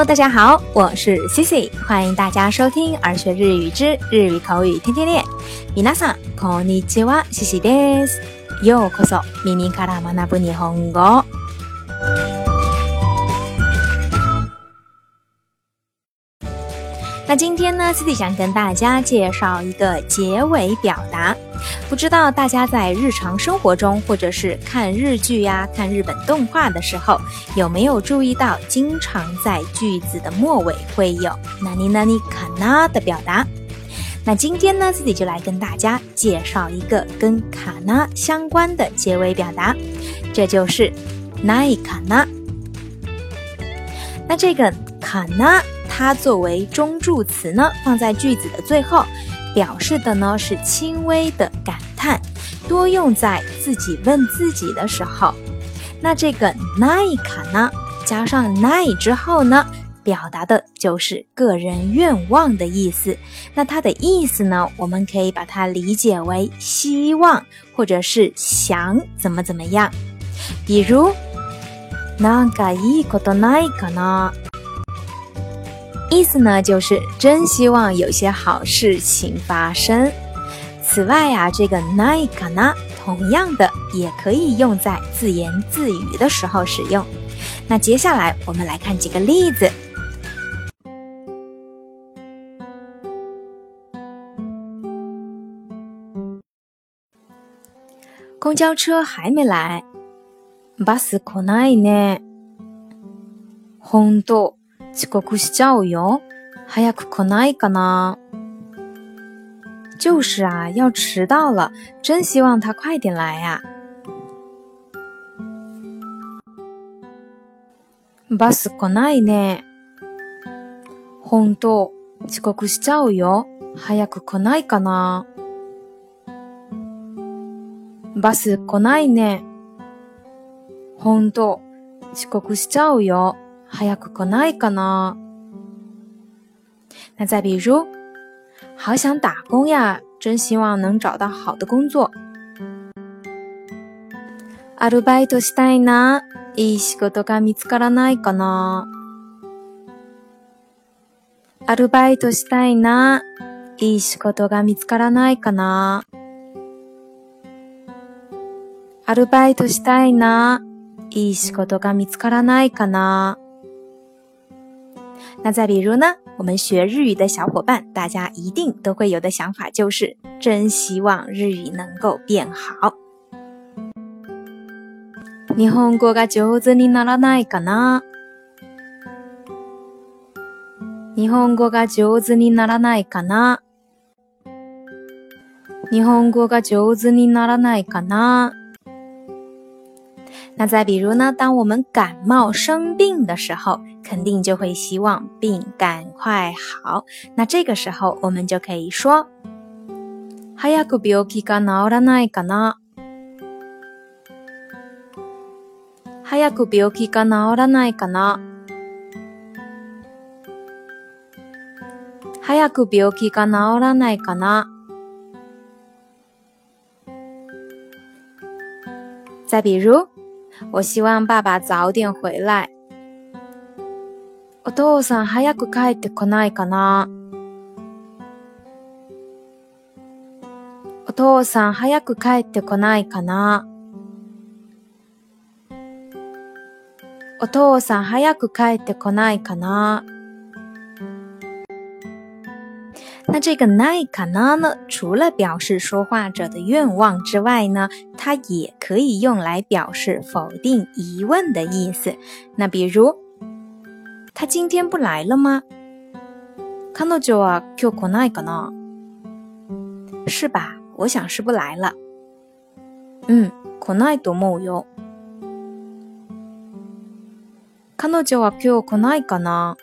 大家好，我是 Cici，欢迎大家收听儿学日语之日语口语天天练。皆さんこんにちは，Cici です。ようこそ耳から学ぶ日本語。那今天呢，Cici 想跟大家介绍一个结尾表达。 不知道大家在日常生活中，或者是看日剧呀、看日本动画的时候，有没有注意到，经常在句子的末尾会有“哪里哪里卡纳”的表达？那今天呢，自己就来跟大家介绍一个跟卡纳相关的结尾表达，这就是“奈卡纳”。那这个卡纳，它作为中助词呢，放在句子的最后。表示的呢是轻微的感叹，多用在自己问自己的时候。那这个奈卡呢，加上奈之后呢，表达的就是个人愿望的意思。那它的意思呢，我们可以把它理解为希望或者是想怎么怎么样。比如，なんかいいことないかな。 意思呢，就是真希望有些好事情发生。此外呀，这个 naika 同样的也可以用在自言自语的时候使用。那接下来我们来看几个例子。公交车还没来，バス来ないね。本当。 遅刻しちゃうよ。早く来ないかな。就是啊，要迟到了，真希望他快点来呀。バス来ないね。本当、遅刻しちゃうよ。早く来ないかな？バス来ないね。本当、遅刻しちゃうよ。早く来ないかな？那再比如，好想打工呀，真希望能找到好的工作。アルバイトしたいな、いい仕事が見つからないかな。アルバイトしたいな、いい仕事が見つからないかな。アルバイトしたいな、いい仕事が見つからないかな。 那再比如呢？我们学日语的小伙伴，大家一定都会有的想法就是，真希望日语能够变好。日本語が上手にならないかな？日本語が上手にならないかな？日本語が上手にならないかな？ 那再比如呢？当我们感冒生病的时候，肯定就会希望病赶快好。那这个时候，我们就可以说：早く病気が治らないかな。早く病気が治らないかな。早く病気が治らないかな。再比如。 我希望爸爸早点回来。お父さん早く帰ってこないかな。お父さん早く帰ってこないかな。お父さん早く帰ってこないかな。那这个奈卡纳呢？除了表示说话者的愿望之外呢，它也可以用来表示否定、疑问的意思。那比如，他今天不来了吗？彼女は今日来ないかな？是吧？我想是不来了。嗯，来ないと思うよ。彼女は今日来ないかな？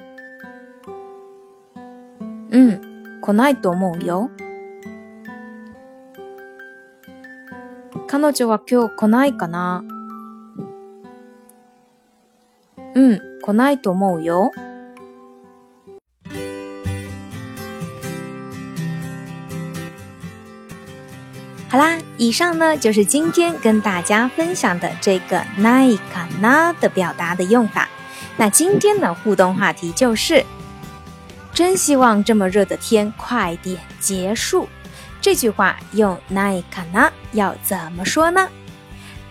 嗯。 来ないと思うよ。彼女は今日来ないかなうん、来ないと思うよ。好啦，以上呢就是今天跟大家分享的这个“ないかな”的表达的用法。那今天的互动话题就是：真希望这么热的天快点结束。这句话用 “nai kana” 要怎么说呢？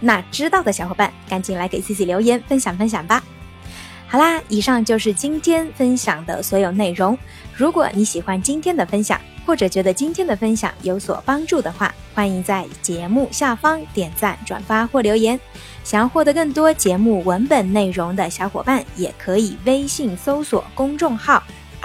那知道的小伙伴赶紧来给 C C 留言分享分享吧。好啦，以上就是今天分享的所有内容。如果你喜欢今天的分享，或者觉得今天的分享有所帮助的话，欢迎在节目下方点赞、转发或留言。想要获得更多节目文本内容的小伙伴，也可以微信搜索公众号“